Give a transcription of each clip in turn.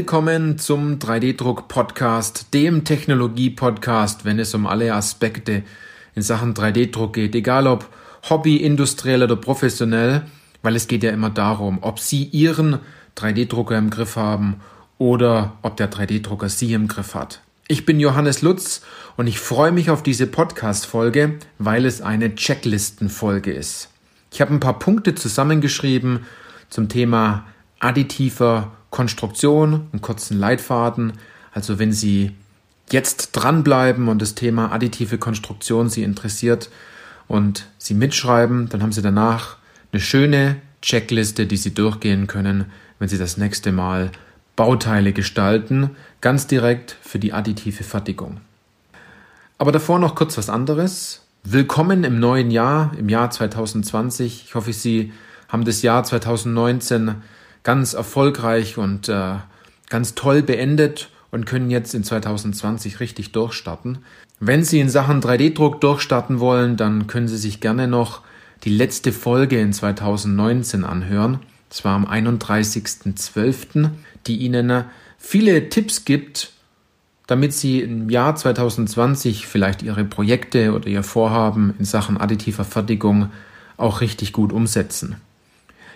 Willkommen zum 3D-Druck-Podcast, dem Technologie-Podcast, wenn es um alle Aspekte in Sachen 3D-Druck geht, egal ob Hobby, industriell oder professionell, weil es geht ja immer darum, ob Sie Ihren 3D-Drucker im Griff haben oder ob der 3D-Drucker Sie im Griff hat. Ich bin Johannes Lutz und ich freue mich auf diese Podcast-Folge, weil es eine Checklisten-Folge ist. Ich habe ein paar Punkte zusammengeschrieben zum Thema additiver Konstruktion, einen kurzen Leitfaden. Also wenn Sie jetzt dranbleiben und das Thema additive Konstruktion Sie interessiert und Sie mitschreiben, dann haben Sie danach eine schöne Checkliste, die Sie durchgehen können, wenn Sie das nächste Mal Bauteile gestalten, ganz direkt für die additive Fertigung. Aber davor noch kurz was anderes. Willkommen im neuen Jahr, im Jahr 2020. Ich hoffe, Sie haben das Jahr 2019 ganz erfolgreich und äh, ganz toll beendet und können jetzt in 2020 richtig durchstarten. Wenn Sie in Sachen 3D-Druck durchstarten wollen, dann können Sie sich gerne noch die letzte Folge in 2019 anhören. Das war am 31.12., die Ihnen viele Tipps gibt, damit Sie im Jahr 2020 vielleicht Ihre Projekte oder Ihr Vorhaben in Sachen additiver Fertigung auch richtig gut umsetzen.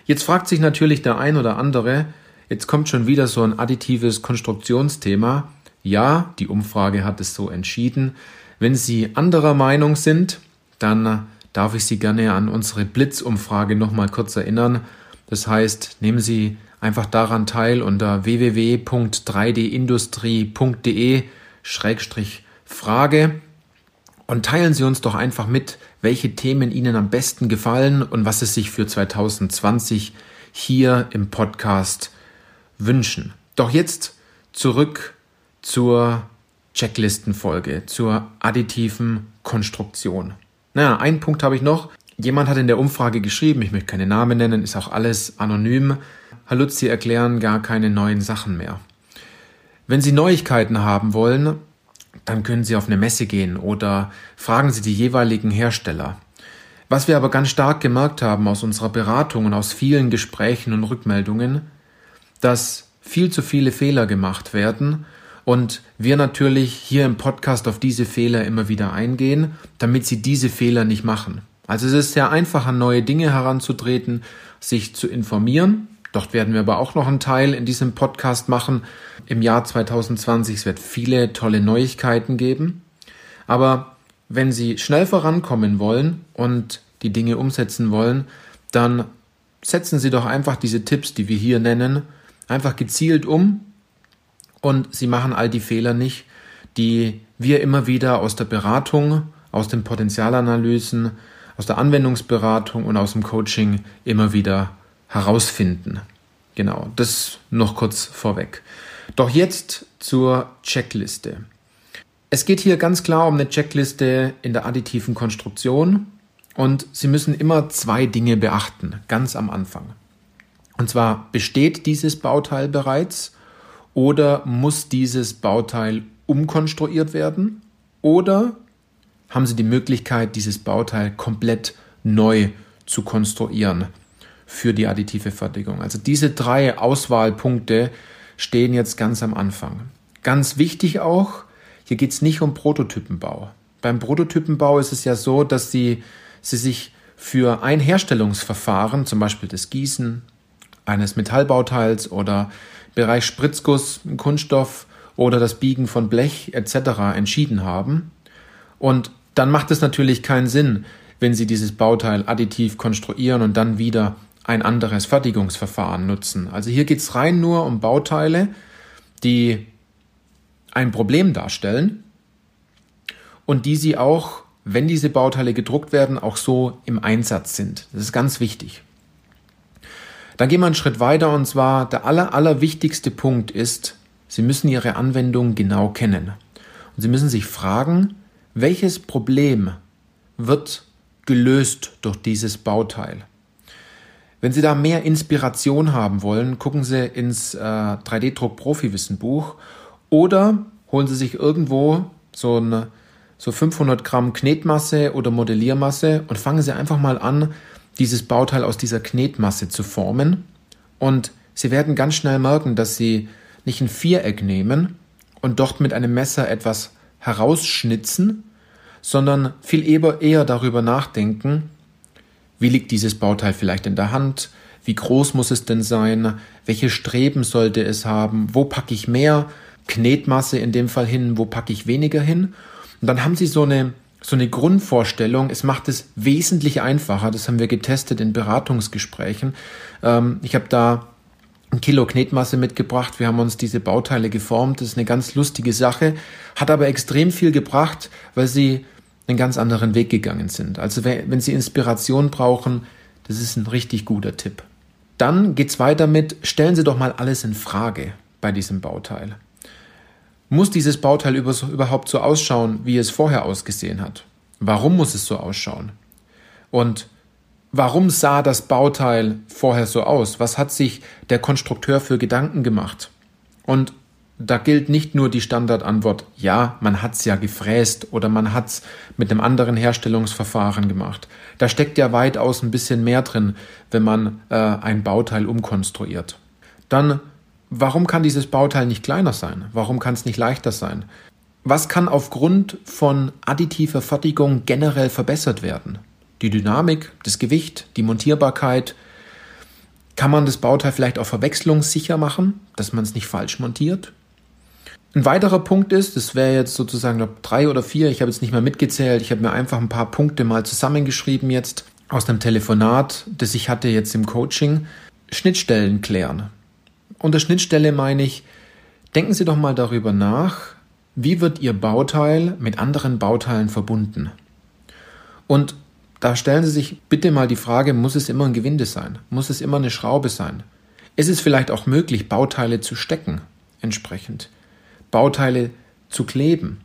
Jetzt fragt sich natürlich der ein oder andere, jetzt kommt schon wieder so ein additives Konstruktionsthema. Ja, die Umfrage hat es so entschieden. Wenn Sie anderer Meinung sind, dann darf ich Sie gerne an unsere Blitzumfrage nochmal kurz erinnern. Das heißt, nehmen Sie einfach daran teil unter www.3dindustrie.de-frage und teilen Sie uns doch einfach mit, welche Themen Ihnen am besten gefallen und was Sie sich für 2020 hier im Podcast wünschen. Doch jetzt zurück zur Checklistenfolge, zur additiven Konstruktion. Naja, einen Punkt habe ich noch. Jemand hat in der Umfrage geschrieben, ich möchte keine Namen nennen, ist auch alles anonym. Sie erklären gar keine neuen Sachen mehr. Wenn Sie Neuigkeiten haben wollen, dann können Sie auf eine Messe gehen oder fragen Sie die jeweiligen Hersteller. Was wir aber ganz stark gemerkt haben aus unserer Beratung und aus vielen Gesprächen und Rückmeldungen, dass viel zu viele Fehler gemacht werden und wir natürlich hier im Podcast auf diese Fehler immer wieder eingehen, damit Sie diese Fehler nicht machen. Also es ist sehr einfach, an neue Dinge heranzutreten, sich zu informieren Dort werden wir aber auch noch einen Teil in diesem Podcast machen im Jahr 2020. Es wird viele tolle Neuigkeiten geben. Aber wenn Sie schnell vorankommen wollen und die Dinge umsetzen wollen, dann setzen Sie doch einfach diese Tipps, die wir hier nennen, einfach gezielt um und Sie machen all die Fehler nicht, die wir immer wieder aus der Beratung, aus den Potenzialanalysen, aus der Anwendungsberatung und aus dem Coaching immer wieder herausfinden. Genau, das noch kurz vorweg. Doch jetzt zur Checkliste. Es geht hier ganz klar um eine Checkliste in der additiven Konstruktion und Sie müssen immer zwei Dinge beachten, ganz am Anfang. Und zwar besteht dieses Bauteil bereits oder muss dieses Bauteil umkonstruiert werden oder haben Sie die Möglichkeit, dieses Bauteil komplett neu zu konstruieren für die additive Fertigung. Also diese drei Auswahlpunkte stehen jetzt ganz am Anfang. Ganz wichtig auch, hier geht es nicht um Prototypenbau. Beim Prototypenbau ist es ja so, dass Sie, Sie sich für ein Herstellungsverfahren, zum Beispiel das Gießen eines Metallbauteils oder Bereich Spritzguss, Kunststoff oder das Biegen von Blech etc. entschieden haben. Und dann macht es natürlich keinen Sinn, wenn Sie dieses Bauteil additiv konstruieren und dann wieder ein anderes Fertigungsverfahren nutzen. Also hier geht es rein nur um Bauteile, die ein Problem darstellen und die sie auch, wenn diese Bauteile gedruckt werden, auch so im Einsatz sind. Das ist ganz wichtig. Dann gehen wir einen Schritt weiter und zwar der aller, aller wichtigste Punkt ist, Sie müssen Ihre Anwendung genau kennen. Und Sie müssen sich fragen, welches Problem wird gelöst durch dieses Bauteil? Wenn Sie da mehr Inspiration haben wollen, gucken Sie ins äh, 3D-Druck-Profi-Wissen-Buch oder holen Sie sich irgendwo so eine so 500 Gramm Knetmasse oder Modelliermasse und fangen Sie einfach mal an, dieses Bauteil aus dieser Knetmasse zu formen. Und Sie werden ganz schnell merken, dass Sie nicht ein Viereck nehmen und dort mit einem Messer etwas herausschnitzen, sondern viel eher, eher darüber nachdenken, wie liegt dieses Bauteil vielleicht in der Hand, wie groß muss es denn sein, welche Streben sollte es haben, wo packe ich mehr Knetmasse in dem Fall hin, wo packe ich weniger hin. Und dann haben sie so eine, so eine Grundvorstellung. Es macht es wesentlich einfacher. Das haben wir getestet in Beratungsgesprächen. Ähm, ich habe da ein Kilo Knetmasse mitgebracht. Wir haben uns diese Bauteile geformt. Das ist eine ganz lustige Sache, hat aber extrem viel gebracht, weil sie einen ganz anderen Weg gegangen sind. Also wenn Sie Inspiration brauchen, das ist ein richtig guter Tipp. Dann geht's weiter mit, stellen Sie doch mal alles in Frage bei diesem Bauteil. Muss dieses Bauteil überhaupt so ausschauen, wie es vorher ausgesehen hat? Warum muss es so ausschauen? Und warum sah das Bauteil vorher so aus? Was hat sich der Konstrukteur für Gedanken gemacht? Und da gilt nicht nur die Standardantwort, ja, man hat's ja gefräst oder man hat's mit einem anderen Herstellungsverfahren gemacht. Da steckt ja weitaus ein bisschen mehr drin, wenn man äh, ein Bauteil umkonstruiert. Dann, warum kann dieses Bauteil nicht kleiner sein? Warum kann es nicht leichter sein? Was kann aufgrund von additiver Fertigung generell verbessert werden? Die Dynamik, das Gewicht, die Montierbarkeit. Kann man das Bauteil vielleicht auch verwechslungssicher machen, dass man es nicht falsch montiert? Ein weiterer Punkt ist, das wäre jetzt sozusagen glaub, drei oder vier, ich habe jetzt nicht mehr mitgezählt, ich habe mir einfach ein paar Punkte mal zusammengeschrieben jetzt aus einem Telefonat, das ich hatte jetzt im Coaching. Schnittstellen klären. Unter Schnittstelle meine ich, denken Sie doch mal darüber nach, wie wird Ihr Bauteil mit anderen Bauteilen verbunden? Und da stellen Sie sich bitte mal die Frage, muss es immer ein Gewinde sein? Muss es immer eine Schraube sein? Ist es vielleicht auch möglich, Bauteile zu stecken entsprechend? Bauteile zu kleben.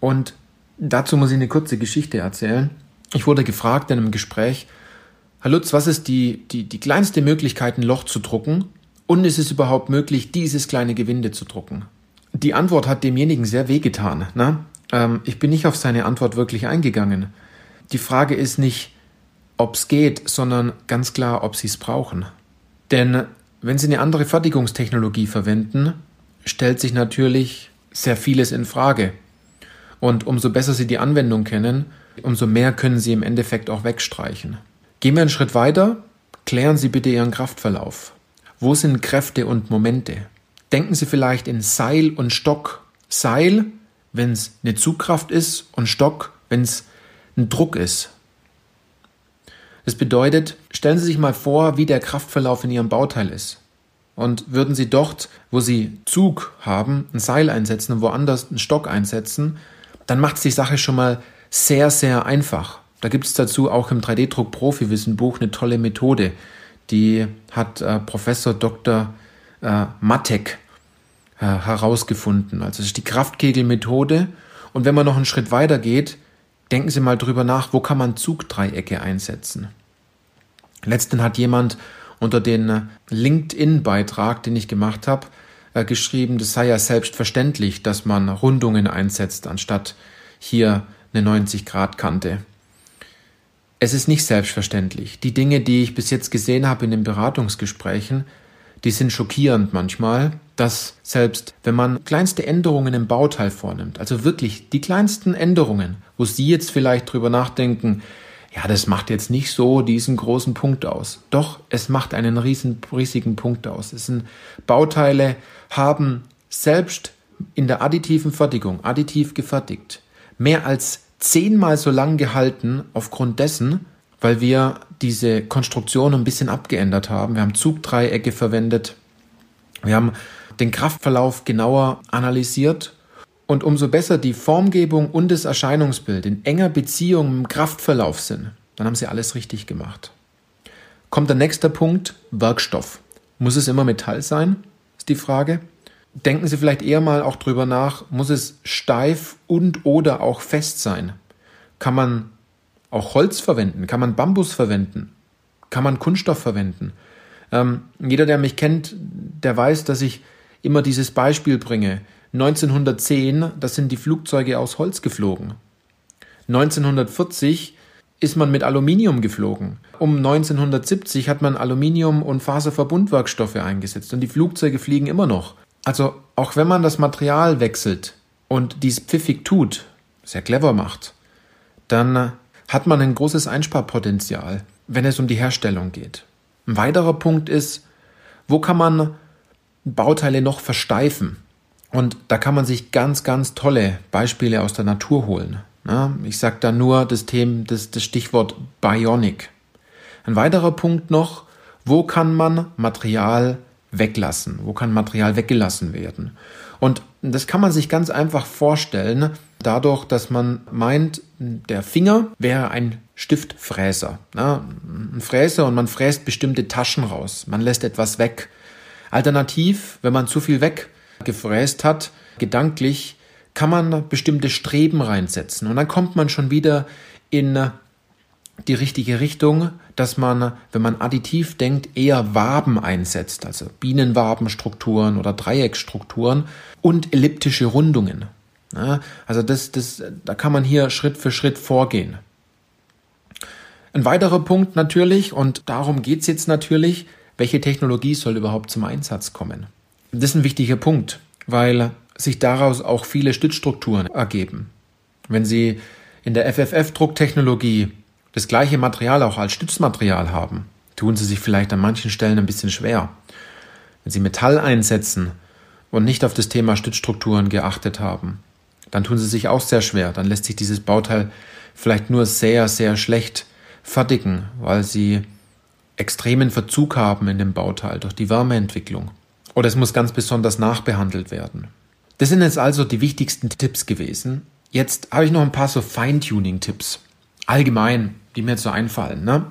Und dazu muss ich eine kurze Geschichte erzählen. Ich wurde gefragt in einem Gespräch, Herr Lutz, was ist die, die, die kleinste Möglichkeit, ein Loch zu drucken? Und ist es überhaupt möglich, dieses kleine Gewinde zu drucken? Die Antwort hat demjenigen sehr wehgetan. Ne? Ähm, ich bin nicht auf seine Antwort wirklich eingegangen. Die Frage ist nicht, ob es geht, sondern ganz klar, ob Sie es brauchen. Denn wenn Sie eine andere Fertigungstechnologie verwenden, stellt sich natürlich sehr vieles in Frage. Und umso besser Sie die Anwendung kennen, umso mehr können Sie im Endeffekt auch wegstreichen. Gehen wir einen Schritt weiter. Klären Sie bitte Ihren Kraftverlauf. Wo sind Kräfte und Momente? Denken Sie vielleicht in Seil und Stock. Seil, wenn es eine Zugkraft ist, und Stock, wenn es ein Druck ist. Das bedeutet, stellen Sie sich mal vor, wie der Kraftverlauf in Ihrem Bauteil ist. Und würden Sie dort, wo Sie Zug haben, ein Seil einsetzen und woanders einen Stock einsetzen, dann macht es die Sache schon mal sehr, sehr einfach. Da gibt es dazu auch im 3D-Druck Profi-Wissenbuch eine tolle Methode. Die hat äh, Professor Dr. Äh, Matek äh, herausgefunden. Also es ist die Kraftkegelmethode. Und wenn man noch einen Schritt weiter geht, denken Sie mal drüber nach, wo kann man Zugdreiecke einsetzen. Letztens hat jemand unter den LinkedIn-Beitrag, den ich gemacht habe, äh, geschrieben, das sei ja selbstverständlich, dass man Rundungen einsetzt, anstatt hier eine 90-Grad-Kante. Es ist nicht selbstverständlich. Die Dinge, die ich bis jetzt gesehen habe in den Beratungsgesprächen, die sind schockierend manchmal, dass selbst wenn man kleinste Änderungen im Bauteil vornimmt, also wirklich die kleinsten Änderungen, wo Sie jetzt vielleicht drüber nachdenken, ja, das macht jetzt nicht so diesen großen Punkt aus. Doch, es macht einen riesen, riesigen Punkt aus. Es sind Bauteile, haben selbst in der additiven Fertigung, additiv gefertigt, mehr als zehnmal so lang gehalten aufgrund dessen, weil wir diese Konstruktion ein bisschen abgeändert haben. Wir haben Zugdreiecke verwendet. Wir haben den Kraftverlauf genauer analysiert und umso besser die Formgebung und das Erscheinungsbild in enger Beziehung im Kraftverlauf sind, dann haben sie alles richtig gemacht. Kommt der nächste Punkt, Werkstoff. Muss es immer Metall sein? Ist die Frage. Denken Sie vielleicht eher mal auch drüber nach, muss es steif und oder auch fest sein? Kann man auch Holz verwenden? Kann man Bambus verwenden? Kann man Kunststoff verwenden? Ähm, jeder, der mich kennt, der weiß, dass ich immer dieses Beispiel bringe. 1910, das sind die Flugzeuge aus Holz geflogen. 1940 ist man mit Aluminium geflogen. Um 1970 hat man Aluminium- und Faserverbundwerkstoffe eingesetzt und die Flugzeuge fliegen immer noch. Also auch wenn man das Material wechselt und dies pfiffig tut, sehr clever macht, dann hat man ein großes Einsparpotenzial, wenn es um die Herstellung geht. Ein weiterer Punkt ist, wo kann man Bauteile noch versteifen? Und da kann man sich ganz, ganz tolle Beispiele aus der Natur holen. Ich sage da nur das, Thema, das, das Stichwort Bionic. Ein weiterer Punkt noch, wo kann man Material weglassen? Wo kann Material weggelassen werden? Und das kann man sich ganz einfach vorstellen, dadurch, dass man meint, der Finger wäre ein Stiftfräser. Ein Fräser und man fräst bestimmte Taschen raus. Man lässt etwas weg. Alternativ, wenn man zu viel weggefräst hat, gedanklich, kann man bestimmte Streben reinsetzen. Und dann kommt man schon wieder in die richtige Richtung, dass man, wenn man additiv denkt, eher Waben einsetzt, also Bienenwabenstrukturen oder Dreieckstrukturen und elliptische Rundungen. Ja, also das, das, da kann man hier Schritt für Schritt vorgehen. Ein weiterer Punkt natürlich, und darum geht's jetzt natürlich, welche Technologie soll überhaupt zum Einsatz kommen? Das ist ein wichtiger Punkt, weil sich daraus auch viele Stützstrukturen ergeben. Wenn Sie in der FFF-Drucktechnologie das gleiche Material auch als Stützmaterial haben, tun Sie sich vielleicht an manchen Stellen ein bisschen schwer. Wenn Sie Metall einsetzen und nicht auf das Thema Stützstrukturen geachtet haben, dann tun Sie sich auch sehr schwer. Dann lässt sich dieses Bauteil vielleicht nur sehr, sehr schlecht fertigen, weil Sie extremen Verzug haben in dem Bauteil durch die Wärmeentwicklung. Oder es muss ganz besonders nachbehandelt werden. Das sind jetzt also die wichtigsten Tipps gewesen. Jetzt habe ich noch ein paar so Feintuning-Tipps. Allgemein, die mir jetzt so einfallen. Ne?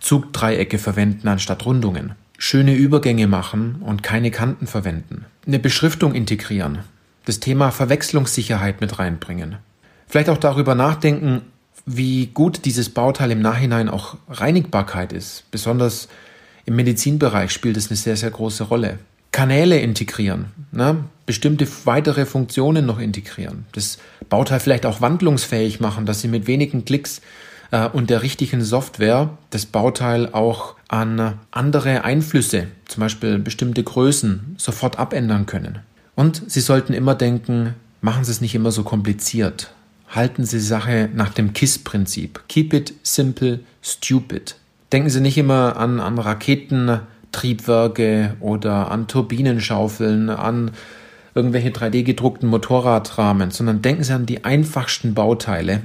Zugdreiecke verwenden anstatt Rundungen. Schöne Übergänge machen und keine Kanten verwenden. Eine Beschriftung integrieren. Das Thema Verwechslungssicherheit mit reinbringen. Vielleicht auch darüber nachdenken, wie gut dieses Bauteil im Nachhinein auch Reinigbarkeit ist. Besonders im Medizinbereich spielt es eine sehr, sehr große Rolle. Kanäle integrieren, ne? bestimmte weitere Funktionen noch integrieren. Das Bauteil vielleicht auch wandlungsfähig machen, dass Sie mit wenigen Klicks äh, und der richtigen Software das Bauteil auch an andere Einflüsse, zum Beispiel bestimmte Größen, sofort abändern können. Und Sie sollten immer denken, machen Sie es nicht immer so kompliziert halten Sie Sache nach dem KISS-Prinzip. Keep it simple, stupid. Denken Sie nicht immer an, an Raketentriebwerke oder an Turbinenschaufeln, an irgendwelche 3D-gedruckten Motorradrahmen, sondern denken Sie an die einfachsten Bauteile,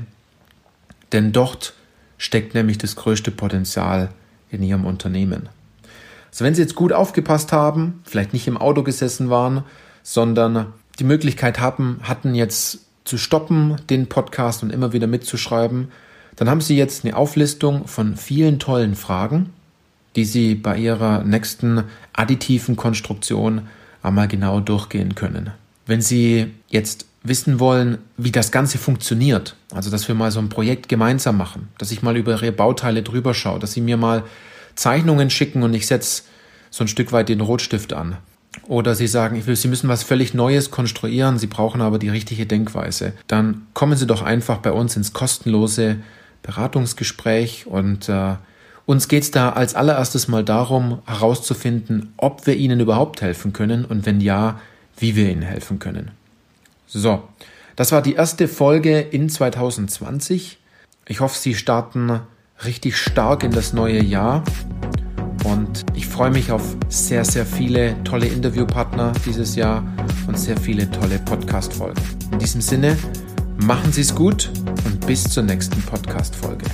denn dort steckt nämlich das größte Potenzial in Ihrem Unternehmen. Also wenn Sie jetzt gut aufgepasst haben, vielleicht nicht im Auto gesessen waren, sondern die Möglichkeit haben, hatten jetzt zu stoppen, den Podcast und immer wieder mitzuschreiben, dann haben Sie jetzt eine Auflistung von vielen tollen Fragen, die Sie bei Ihrer nächsten additiven Konstruktion einmal genau durchgehen können. Wenn Sie jetzt wissen wollen, wie das Ganze funktioniert, also dass wir mal so ein Projekt gemeinsam machen, dass ich mal über Ihre Bauteile drüber schaue, dass Sie mir mal Zeichnungen schicken und ich setze so ein Stück weit den Rotstift an, oder Sie sagen, ich will, Sie müssen was völlig Neues konstruieren, Sie brauchen aber die richtige Denkweise, dann kommen Sie doch einfach bei uns ins kostenlose Beratungsgespräch und äh, uns geht es da als allererstes mal darum, herauszufinden, ob wir Ihnen überhaupt helfen können und wenn ja, wie wir Ihnen helfen können. So, das war die erste Folge in 2020. Ich hoffe, Sie starten richtig stark in das neue Jahr und ich freue mich auf sehr, sehr viele tolle Interviewpartner dieses Jahr und sehr viele tolle Podcast-Folgen. In diesem Sinne, machen Sie es gut und bis zur nächsten Podcast-Folge.